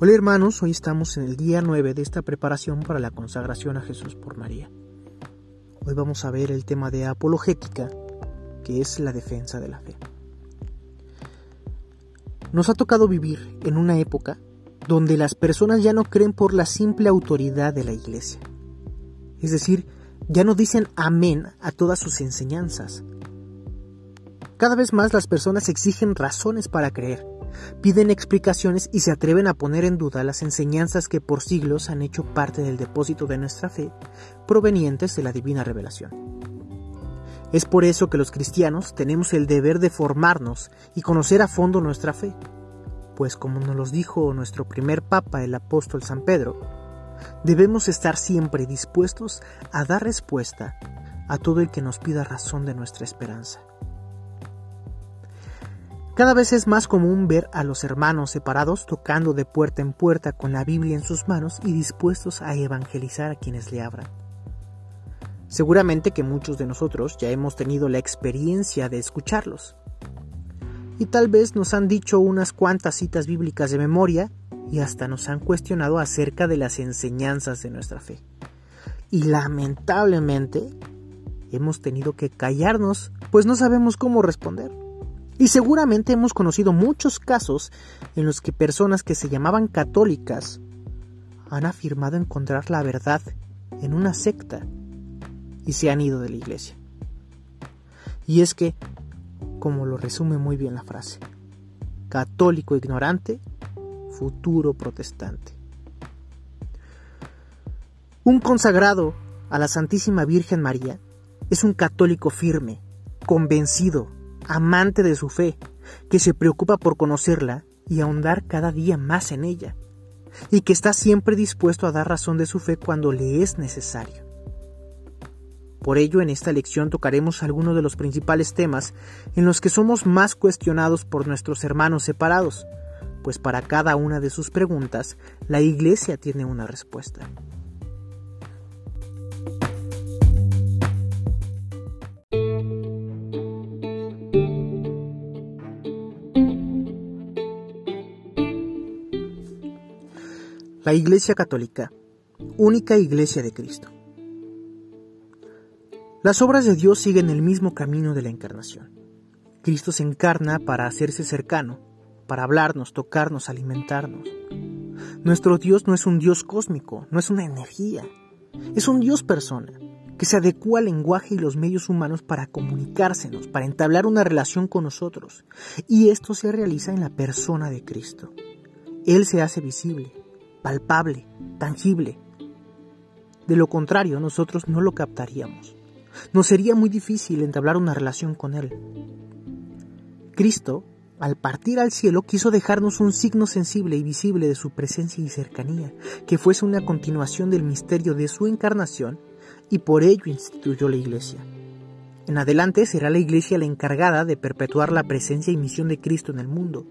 Hola hermanos, hoy estamos en el día 9 de esta preparación para la consagración a Jesús por María. Hoy vamos a ver el tema de apologética, que es la defensa de la fe. Nos ha tocado vivir en una época donde las personas ya no creen por la simple autoridad de la Iglesia. Es decir, ya no dicen amén a todas sus enseñanzas. Cada vez más las personas exigen razones para creer piden explicaciones y se atreven a poner en duda las enseñanzas que por siglos han hecho parte del depósito de nuestra fe, provenientes de la divina revelación. Es por eso que los cristianos tenemos el deber de formarnos y conocer a fondo nuestra fe, pues como nos lo dijo nuestro primer papa, el apóstol San Pedro, debemos estar siempre dispuestos a dar respuesta a todo el que nos pida razón de nuestra esperanza. Cada vez es más común ver a los hermanos separados tocando de puerta en puerta con la Biblia en sus manos y dispuestos a evangelizar a quienes le abran. Seguramente que muchos de nosotros ya hemos tenido la experiencia de escucharlos. Y tal vez nos han dicho unas cuantas citas bíblicas de memoria y hasta nos han cuestionado acerca de las enseñanzas de nuestra fe. Y lamentablemente hemos tenido que callarnos, pues no sabemos cómo responder. Y seguramente hemos conocido muchos casos en los que personas que se llamaban católicas han afirmado encontrar la verdad en una secta y se han ido de la iglesia. Y es que, como lo resume muy bien la frase, católico ignorante, futuro protestante. Un consagrado a la Santísima Virgen María es un católico firme, convencido amante de su fe, que se preocupa por conocerla y ahondar cada día más en ella, y que está siempre dispuesto a dar razón de su fe cuando le es necesario. Por ello, en esta lección tocaremos algunos de los principales temas en los que somos más cuestionados por nuestros hermanos separados, pues para cada una de sus preguntas la Iglesia tiene una respuesta. La Iglesia Católica, única Iglesia de Cristo. Las obras de Dios siguen el mismo camino de la encarnación. Cristo se encarna para hacerse cercano, para hablarnos, tocarnos, alimentarnos. Nuestro Dios no es un Dios cósmico, no es una energía, es un Dios persona, que se adecua al lenguaje y los medios humanos para comunicársenos, para entablar una relación con nosotros. Y esto se realiza en la persona de Cristo. Él se hace visible, palpable, tangible. De lo contrario, nosotros no lo captaríamos. Nos sería muy difícil entablar una relación con Él. Cristo, al partir al cielo, quiso dejarnos un signo sensible y visible de su presencia y cercanía, que fuese una continuación del misterio de su encarnación, y por ello instituyó la Iglesia. En adelante será la Iglesia la encargada de perpetuar la presencia y misión de Cristo en el mundo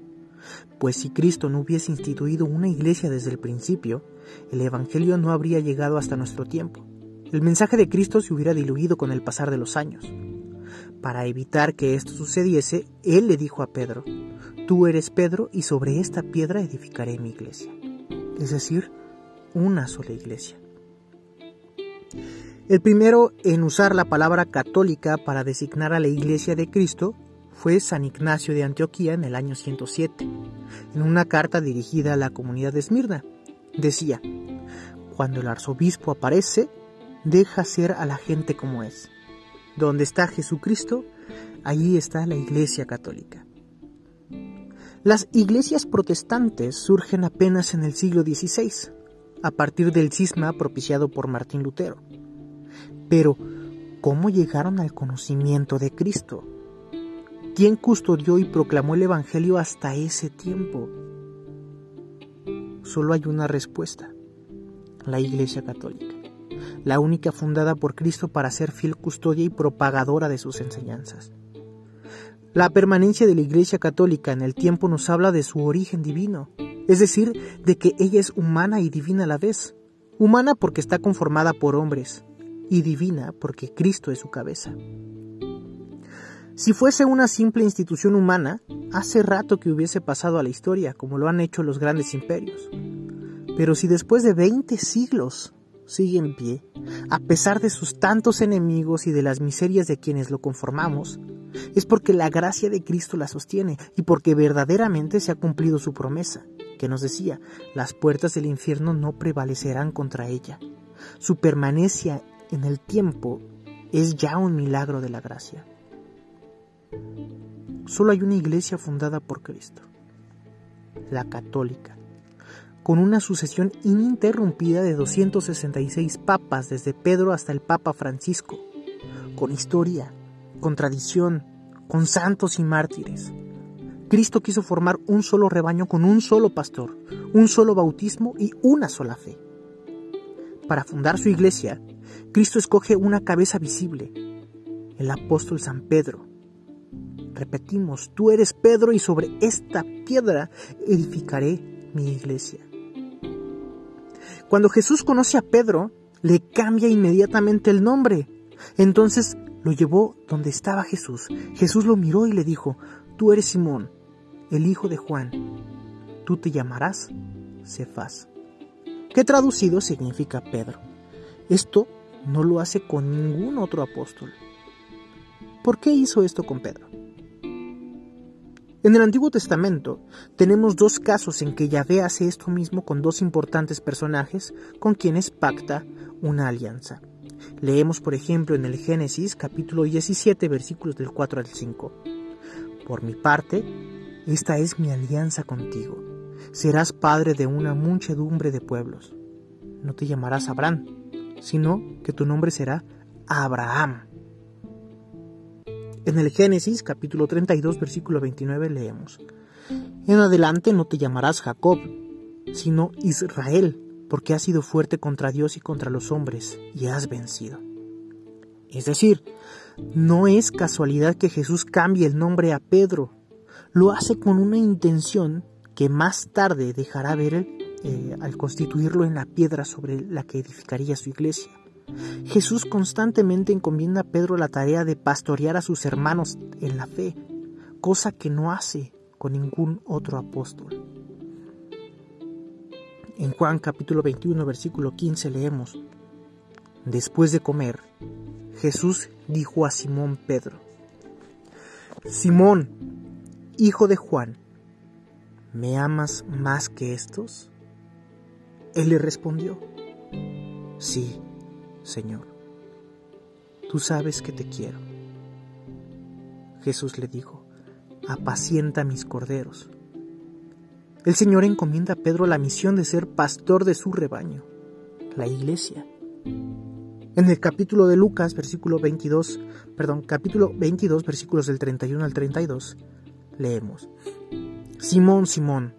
pues si Cristo no hubiese instituido una iglesia desde el principio, el Evangelio no habría llegado hasta nuestro tiempo. El mensaje de Cristo se hubiera diluido con el pasar de los años. Para evitar que esto sucediese, Él le dijo a Pedro, Tú eres Pedro y sobre esta piedra edificaré mi iglesia. Es decir, una sola iglesia. El primero en usar la palabra católica para designar a la iglesia de Cristo fue San Ignacio de Antioquía en el año 107. En una carta dirigida a la comunidad de Esmirna, decía, Cuando el arzobispo aparece, deja ser a la gente como es. Donde está Jesucristo, allí está la Iglesia Católica. Las iglesias protestantes surgen apenas en el siglo XVI, a partir del cisma propiciado por Martín Lutero. Pero, ¿cómo llegaron al conocimiento de Cristo? ¿Quién custodió y proclamó el Evangelio hasta ese tiempo? Solo hay una respuesta, la Iglesia Católica, la única fundada por Cristo para ser fiel custodia y propagadora de sus enseñanzas. La permanencia de la Iglesia Católica en el tiempo nos habla de su origen divino, es decir, de que ella es humana y divina a la vez. Humana porque está conformada por hombres y divina porque Cristo es su cabeza. Si fuese una simple institución humana, hace rato que hubiese pasado a la historia, como lo han hecho los grandes imperios. Pero si después de 20 siglos sigue en pie, a pesar de sus tantos enemigos y de las miserias de quienes lo conformamos, es porque la gracia de Cristo la sostiene y porque verdaderamente se ha cumplido su promesa, que nos decía, las puertas del infierno no prevalecerán contra ella. Su permanencia en el tiempo es ya un milagro de la gracia. Solo hay una iglesia fundada por Cristo, la católica con una sucesión ininterrumpida de 266 papas desde Pedro hasta el Papa Francisco, con historia, con tradición, con santos y mártires. Cristo quiso formar un solo rebaño con un solo pastor, un solo bautismo y una sola fe. Para fundar su iglesia, Cristo escoge una cabeza visible, el apóstol San Pedro. Repetimos, tú eres Pedro y sobre esta piedra edificaré mi iglesia. Cuando Jesús conoce a Pedro, le cambia inmediatamente el nombre. Entonces lo llevó donde estaba Jesús. Jesús lo miró y le dijo, tú eres Simón, el hijo de Juan. Tú te llamarás Cefás, que traducido significa Pedro. Esto no lo hace con ningún otro apóstol. ¿Por qué hizo esto con Pedro? En el Antiguo Testamento tenemos dos casos en que Yahvé hace esto mismo con dos importantes personajes con quienes pacta una alianza. Leemos, por ejemplo, en el Génesis capítulo 17 versículos del 4 al 5. Por mi parte, esta es mi alianza contigo. Serás padre de una muchedumbre de pueblos. No te llamarás Abraham, sino que tu nombre será Abraham en el Génesis capítulo 32 versículo 29 leemos, En adelante no te llamarás Jacob, sino Israel, porque has sido fuerte contra Dios y contra los hombres, y has vencido. Es decir, no es casualidad que Jesús cambie el nombre a Pedro, lo hace con una intención que más tarde dejará ver eh, al constituirlo en la piedra sobre la que edificaría su iglesia. Jesús constantemente encomienda a Pedro la tarea de pastorear a sus hermanos en la fe, cosa que no hace con ningún otro apóstol. En Juan capítulo 21 versículo 15 leemos, Después de comer, Jesús dijo a Simón Pedro, Simón, hijo de Juan, ¿me amas más que estos? Él le respondió, Sí, Señor, tú sabes que te quiero. Jesús le dijo, apacienta mis corderos. El Señor encomienda a Pedro la misión de ser pastor de su rebaño, la iglesia. En el capítulo de Lucas, versículo 22, perdón, capítulo 22, versículos del 31 al 32, leemos, Simón, Simón,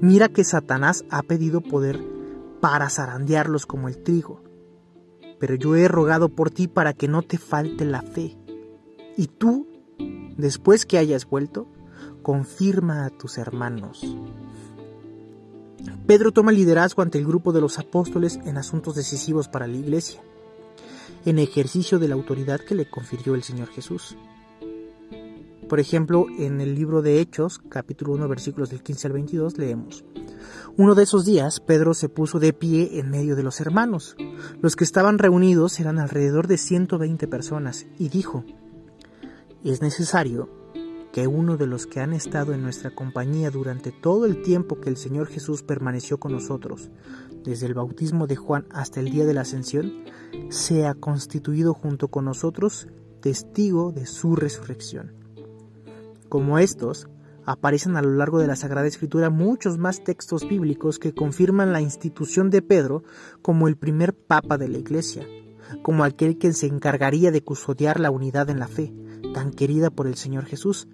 mira que Satanás ha pedido poder para zarandearlos como el trigo pero yo he rogado por ti para que no te falte la fe. Y tú, después que hayas vuelto, confirma a tus hermanos. Pedro toma liderazgo ante el grupo de los apóstoles en asuntos decisivos para la iglesia, en ejercicio de la autoridad que le confirió el Señor Jesús. Por ejemplo, en el libro de Hechos, capítulo 1, versículos del 15 al 22, leemos, Uno de esos días, Pedro se puso de pie en medio de los hermanos. Los que estaban reunidos eran alrededor de 120 personas, y dijo, Es necesario que uno de los que han estado en nuestra compañía durante todo el tiempo que el Señor Jesús permaneció con nosotros, desde el bautismo de Juan hasta el día de la ascensión, sea constituido junto con nosotros testigo de su resurrección como estos, aparecen a lo largo de la Sagrada Escritura muchos más textos bíblicos que confirman la institución de Pedro como el primer papa de la Iglesia, como aquel que se encargaría de custodiar la unidad en la fe, tan querida por el Señor Jesús.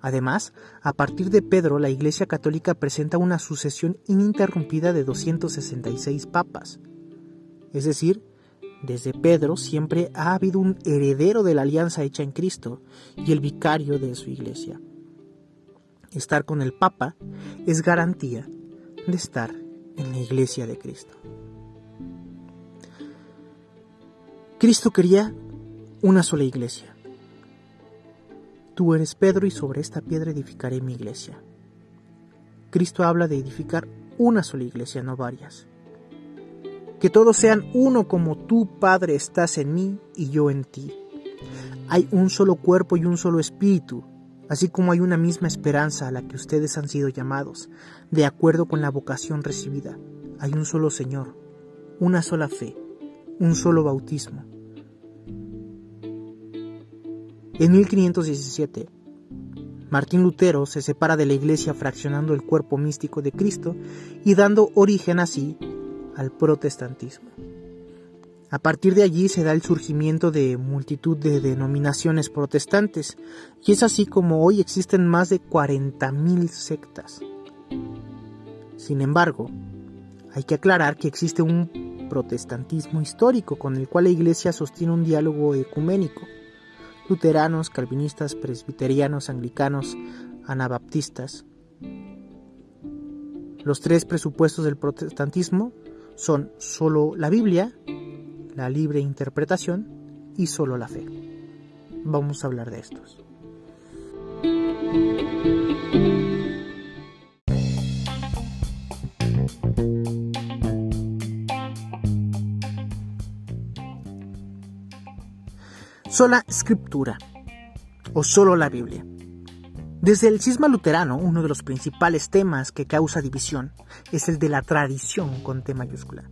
Además, a partir de Pedro, la Iglesia Católica presenta una sucesión ininterrumpida de 266 papas. Es decir, desde Pedro siempre ha habido un heredero de la alianza hecha en Cristo y el vicario de su iglesia. Estar con el Papa es garantía de estar en la iglesia de Cristo. Cristo quería una sola iglesia. Tú eres Pedro y sobre esta piedra edificaré mi iglesia. Cristo habla de edificar una sola iglesia, no varias. Que todos sean uno como tú, Padre, estás en mí y yo en ti. Hay un solo cuerpo y un solo espíritu, así como hay una misma esperanza a la que ustedes han sido llamados, de acuerdo con la vocación recibida. Hay un solo Señor, una sola fe, un solo bautismo. En 1517, Martín Lutero se separa de la iglesia fraccionando el cuerpo místico de Cristo y dando origen así al protestantismo. A partir de allí se da el surgimiento de multitud de denominaciones protestantes, y es así como hoy existen más de 40.000 sectas. Sin embargo, hay que aclarar que existe un protestantismo histórico con el cual la Iglesia sostiene un diálogo ecuménico. Luteranos, calvinistas, presbiterianos, anglicanos, anabaptistas. Los tres presupuestos del protestantismo son solo la Biblia, la libre interpretación y solo la fe. Vamos a hablar de estos. Sola escritura o solo la Biblia. Desde el cisma luterano, uno de los principales temas que causa división es el de la tradición con T mayúscula.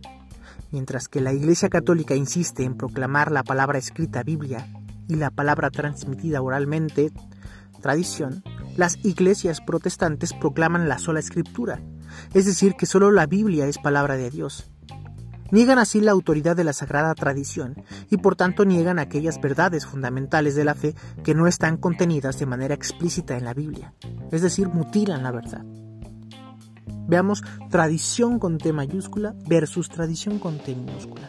Mientras que la Iglesia Católica insiste en proclamar la palabra escrita Biblia y la palabra transmitida oralmente, tradición, las iglesias protestantes proclaman la sola escritura, es decir, que solo la Biblia es palabra de Dios. Niegan así la autoridad de la sagrada tradición y por tanto niegan aquellas verdades fundamentales de la fe que no están contenidas de manera explícita en la Biblia, es decir, mutilan la verdad. Veamos tradición con T mayúscula versus tradición con T minúscula.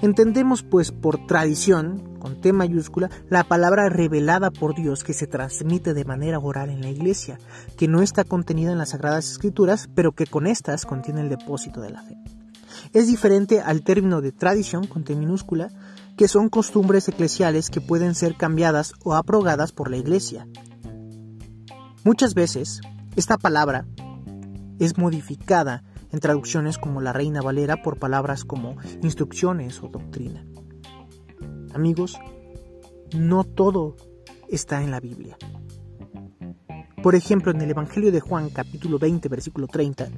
Entendemos pues por tradición, con T mayúscula, la palabra revelada por Dios que se transmite de manera oral en la iglesia, que no está contenida en las Sagradas Escrituras, pero que con estas contiene el depósito de la fe. Es diferente al término de tradición con T minúscula, que son costumbres eclesiales que pueden ser cambiadas o abrogadas por la iglesia. Muchas veces, esta palabra es modificada en traducciones como la Reina Valera por palabras como instrucciones o doctrina. Amigos, no todo está en la Biblia. Por ejemplo, en el Evangelio de Juan capítulo 20 versículo 30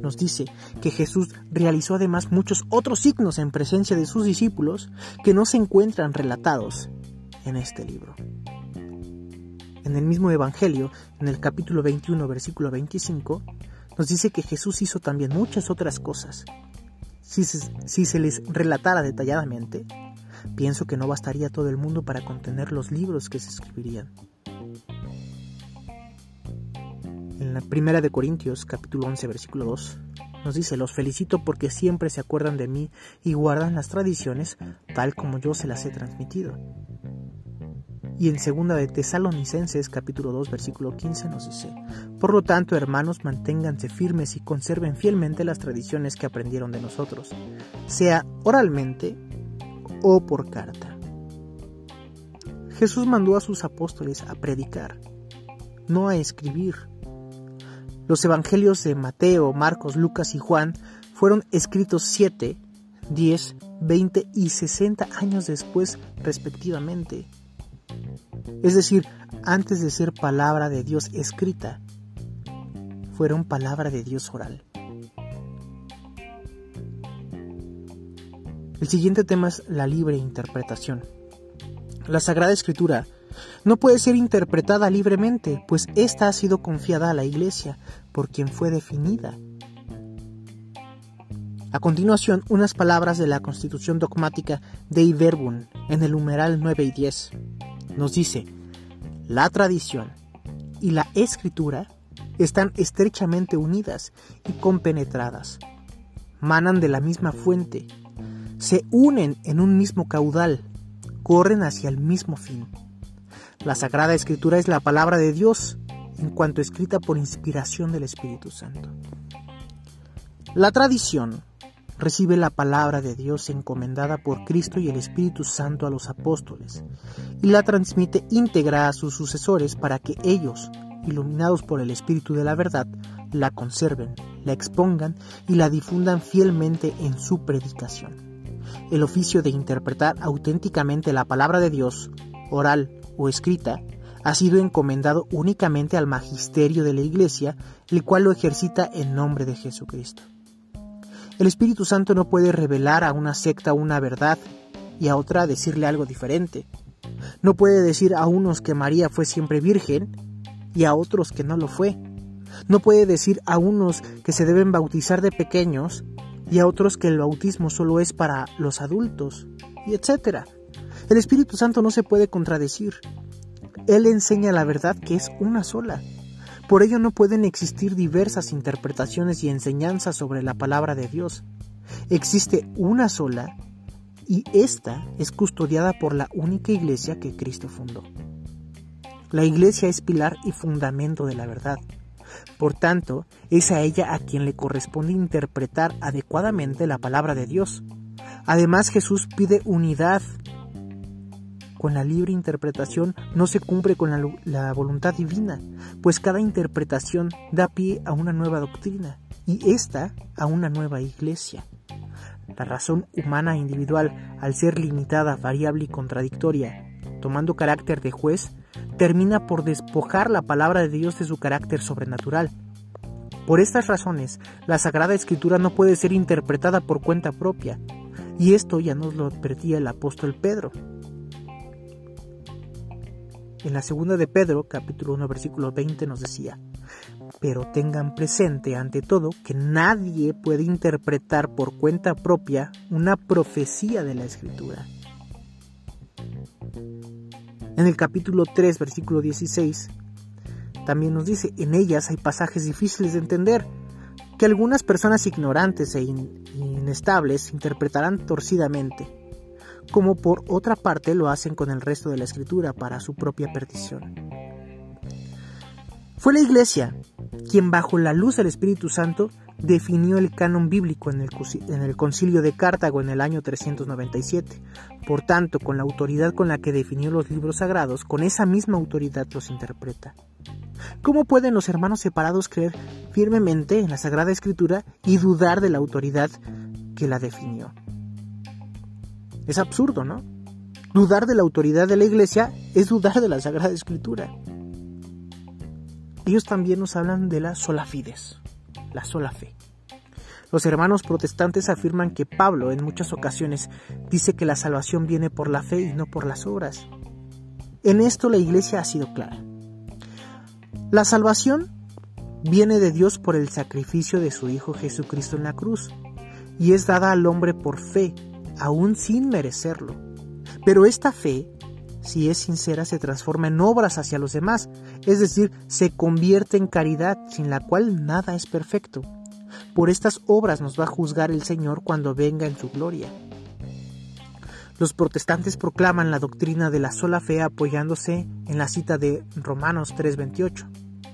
nos dice que Jesús realizó además muchos otros signos en presencia de sus discípulos que no se encuentran relatados en este libro. En el mismo Evangelio, en el capítulo 21 versículo 25, nos dice que Jesús hizo también muchas otras cosas. Si se, les relatara detalladamente, pienso que no bastaría todo el mundo para contener los libros que se escribirían. En la primera de Corintios, capítulo 11, versículo 2, nos dice, los felicito porque siempre se acuerdan de mí y guardan las tradiciones tal como yo se las he transmitido. Y en segunda de Tesalonicenses capítulo 2 versículo 15 nos dice, Por lo tanto, hermanos, manténganse firmes y conserven fielmente las tradiciones que aprendieron de nosotros, sea oralmente o por carta. Jesús mandó a sus apóstoles a predicar, no a escribir. Los evangelios de Mateo, Marcos, Lucas y Juan fueron escritos 7, 10, 20 y 60 años después respectivamente es decir, antes de ser palabra de Dios escrita, fueron palabra de Dios oral. El siguiente tema es la libre interpretación. La Sagrada Escritura no puede ser interpretada libremente, pues ésta ha sido confiada a la Iglesia por quien fue definida. A continuación, unas palabras de la Constitución dogmática de Iverbun en el numeral 9 y 10 nos dice, la tradición y la escritura están estrechamente unidas y compenetradas, manan de la misma fuente, se unen en un mismo caudal, corren hacia el mismo fin. La Sagrada Escritura es la palabra de Dios en cuanto escrita por inspiración del Espíritu Santo. La tradición recibe la palabra de Dios encomendada por Cristo y el Espíritu Santo a los apóstoles y la transmite íntegra a sus sucesores para que ellos, iluminados por el Espíritu de la verdad, la conserven, la expongan y la difundan fielmente en su predicación. El oficio de interpretar auténticamente la palabra de Dios, oral o escrita, ha sido encomendado únicamente al magisterio de la Iglesia, el cual lo ejercita en nombre de Jesucristo. El Espíritu Santo no puede revelar a una secta una verdad y a otra decirle algo diferente. No puede decir a unos que María fue siempre virgen y a otros que no lo fue. No puede decir a unos que se deben bautizar de pequeños y a otros que el bautismo solo es para los adultos, y etc. El Espíritu Santo no se puede contradecir. Él enseña la verdad que es una sola. Por ello no pueden existir diversas interpretaciones y enseñanzas sobre la palabra de Dios. Existe una sola y esta es custodiada por la única iglesia que Cristo fundó. La iglesia es pilar y fundamento de la verdad. Por tanto, es a ella a quien le corresponde interpretar adecuadamente la palabra de Dios. Además, Jesús pide unidad. Con la libre interpretación no se cumple con la, voluntad divina, pues cada interpretación da pie a una nueva doctrina y ésta a una nueva iglesia. La razón humana individual, al ser limitada, variable y contradictoria, tomando carácter de juez, termina por despojar la palabra de Dios de su carácter sobrenatural. Por estas razones, la Sagrada Escritura no puede ser interpretada por cuenta propia, y esto ya nos lo advertía el apóstol Pedro. En la segunda de Pedro, capítulo 1, versículo 20, nos decía, pero tengan presente ante todo que nadie puede interpretar por cuenta propia una profecía de la Escritura. En el capítulo 3, versículo 16, también nos dice, en ellas hay pasajes difíciles de entender, que algunas personas ignorantes e inestables interpretarán torcidamente, como por otra parte lo hacen con el resto de la escritura para su propia perdición. Fue la Iglesia quien bajo la luz del Espíritu Santo definió el canon bíblico en el, concilio de Cartago en el año 397. Por tanto, con la autoridad con la que definió los libros sagrados, con esa misma autoridad los interpreta. ¿Cómo pueden los hermanos separados creer firmemente en la Sagrada Escritura y dudar de la autoridad que la definió? Es absurdo, ¿no? Dudar de la autoridad de la Iglesia es dudar de la Sagrada Escritura. Ellos también nos hablan de la sola fides, la sola fe. Los hermanos protestantes afirman que Pablo en muchas ocasiones dice que la salvación viene por la fe y no por las obras. En esto la iglesia ha sido clara. La salvación viene de Dios por el sacrificio de su Hijo Jesucristo en la cruz y es dada al hombre por fe, aún sin merecerlo. Pero esta fe, si es sincera, se transforma en obras hacia los demás, es decir, se convierte en caridad, sin la cual nada es perfecto. Por estas obras nos va a juzgar el Señor cuando venga en su gloria. Los protestantes proclaman la doctrina de la sola fe apoyándose en la cita de Romanos 3:28,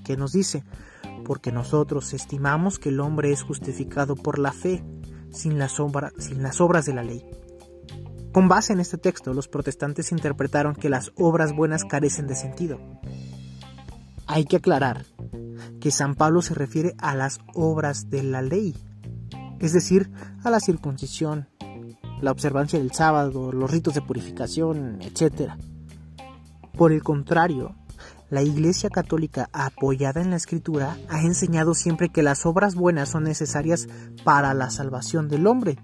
que nos dice, porque nosotros estimamos que el hombre es justificado por la fe, sin las, obras de la ley. Con base en este texto, los protestantes interpretaron que las obras buenas carecen de sentido. Hay que aclarar que San Pablo se refiere a las obras de la ley, es decir, a la circuncisión, la observancia del sábado, los ritos de purificación, etc. Por el contrario, la Iglesia Católica, apoyada en la Escritura, ha enseñado siempre que las obras buenas son necesarias para la salvación del hombre.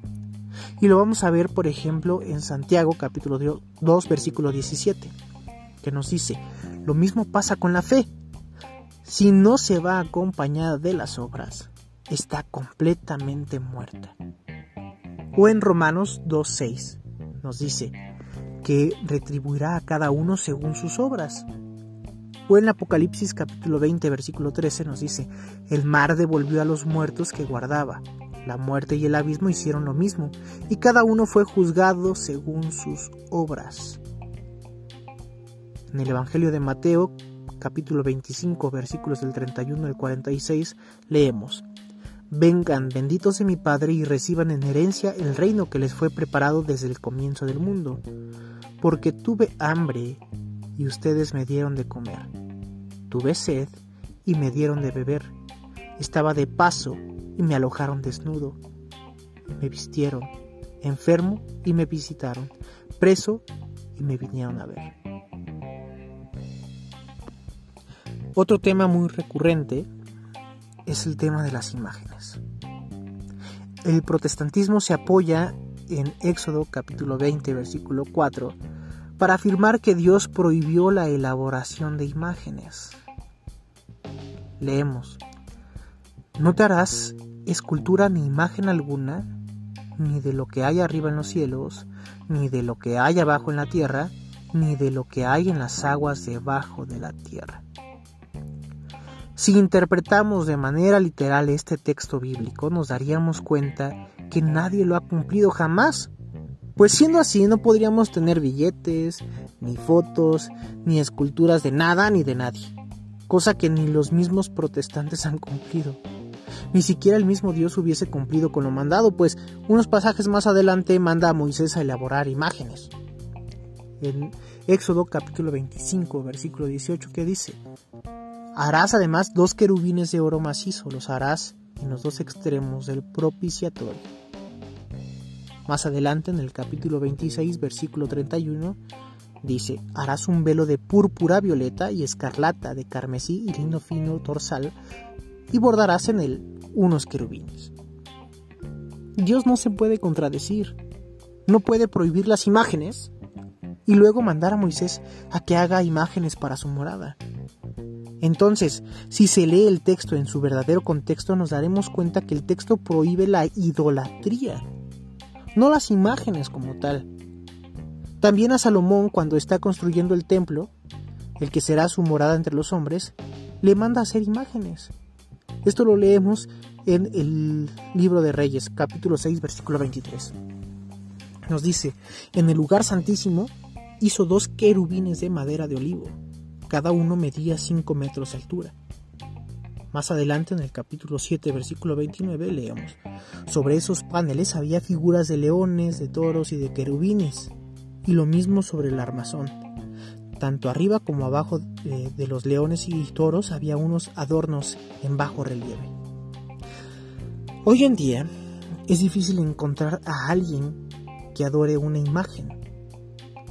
Y lo vamos a ver, por ejemplo, en Santiago capítulo 2, versículo 17, que nos dice, lo mismo pasa con la fe si no se va acompañada de las obras, está completamente muerta. O en Romanos 2.6 nos dice que retribuirá a cada uno según sus obras. O en Apocalipsis capítulo 20 versículo 13 nos dice, el mar devolvió a los muertos que guardaba, la muerte y el abismo hicieron lo mismo, y cada uno fue juzgado según sus obras. En el Evangelio de Mateo capítulo 25, versículos del 31 al 46, leemos, Vengan, benditos de mi Padre, y reciban en herencia el reino que les fue preparado desde el comienzo del mundo, porque tuve hambre y ustedes me dieron de comer, tuve sed y me dieron de beber, estaba de paso y me alojaron desnudo. Me vistieron, enfermo y me visitaron, preso y me vinieron a ver. Otro tema muy recurrente es el tema de las imágenes. El protestantismo se apoya en Éxodo capítulo 20 versículo 4 para afirmar que Dios prohibió la elaboración de imágenes. Leemos, no te harás escultura ni imagen alguna, ni de lo que hay arriba en los cielos, ni de lo que hay abajo en la tierra, ni de lo que hay en las aguas debajo de la tierra. Si interpretamos de manera literal este texto bíblico, nos daríamos cuenta que nadie lo ha cumplido jamás. Pues siendo así, no podríamos tener billetes, ni fotos, ni esculturas de nada ni de nadie, cosa que ni los mismos protestantes han cumplido. Ni siquiera el mismo Dios hubiese cumplido con lo mandado, pues unos pasajes más adelante manda a Moisés a elaborar imágenes. En Éxodo capítulo 25, versículo 18, que dice, Harás además dos querubines de oro macizo, los harás en los dos extremos del propiciatorio. Más adelante, en el capítulo 26, versículo 31, dice, harás un velo de púrpura violeta y escarlata, de carmesí y lino fino dorsal, y bordarás en él unos querubines. Dios no se puede contradecir, no puede prohibir las imágenes y luego mandar a Moisés a que haga imágenes para su morada. Entonces, si se lee el texto en su verdadero contexto, nos daremos cuenta que el texto prohíbe la idolatría, no las imágenes como tal. También a Salomón, cuando está construyendo el templo, el que será su morada entre los hombres, le manda hacer imágenes. Esto lo leemos en el libro de Reyes, capítulo 6, versículo 23. Nos dice, en el lugar santísimo hizo dos querubines de madera de olivo cada uno medía 5 metros de altura. Más adelante en el capítulo 7, versículo 29, leemos, sobre esos paneles había figuras de leones, de toros y de querubines, y lo mismo sobre el armazón. Tanto arriba como abajo de, de los leones y toros había unos adornos en bajo relieve. Hoy en día es difícil encontrar a alguien que adore una imagen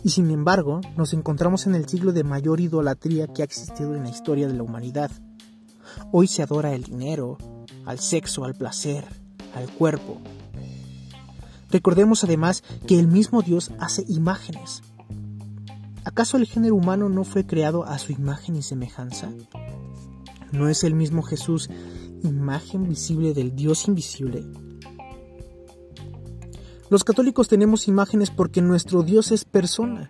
y sin embargo, nos encontramos en el siglo de mayor idolatría que ha existido en la historia de la humanidad. Hoy se adora el dinero, al sexo, al placer, al cuerpo. Recordemos además que el mismo Dios hace imágenes. ¿Acaso el género humano no fue creado a su imagen y semejanza? ¿No es el mismo Jesús imagen visible del Dios invisible? Los católicos tenemos imágenes porque nuestro Dios es persona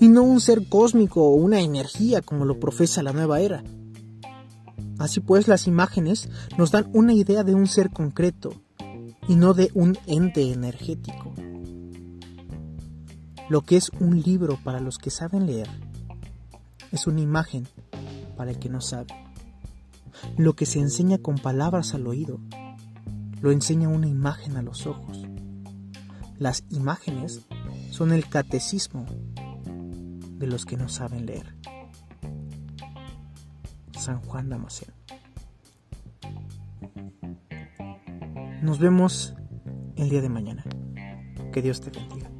y no un ser cósmico o una energía como lo profesa la nueva era. Así pues, las imágenes nos dan una idea de un ser concreto y no de un ente energético. Lo que es un libro para los que saben leer es una imagen para el que no sabe. Lo que se enseña con palabras al oído lo enseña una imagen a los ojos. Las imágenes son el catecismo de los que no saben leer. San Juan Damasceno. Nos vemos el día de mañana. Que Dios te bendiga.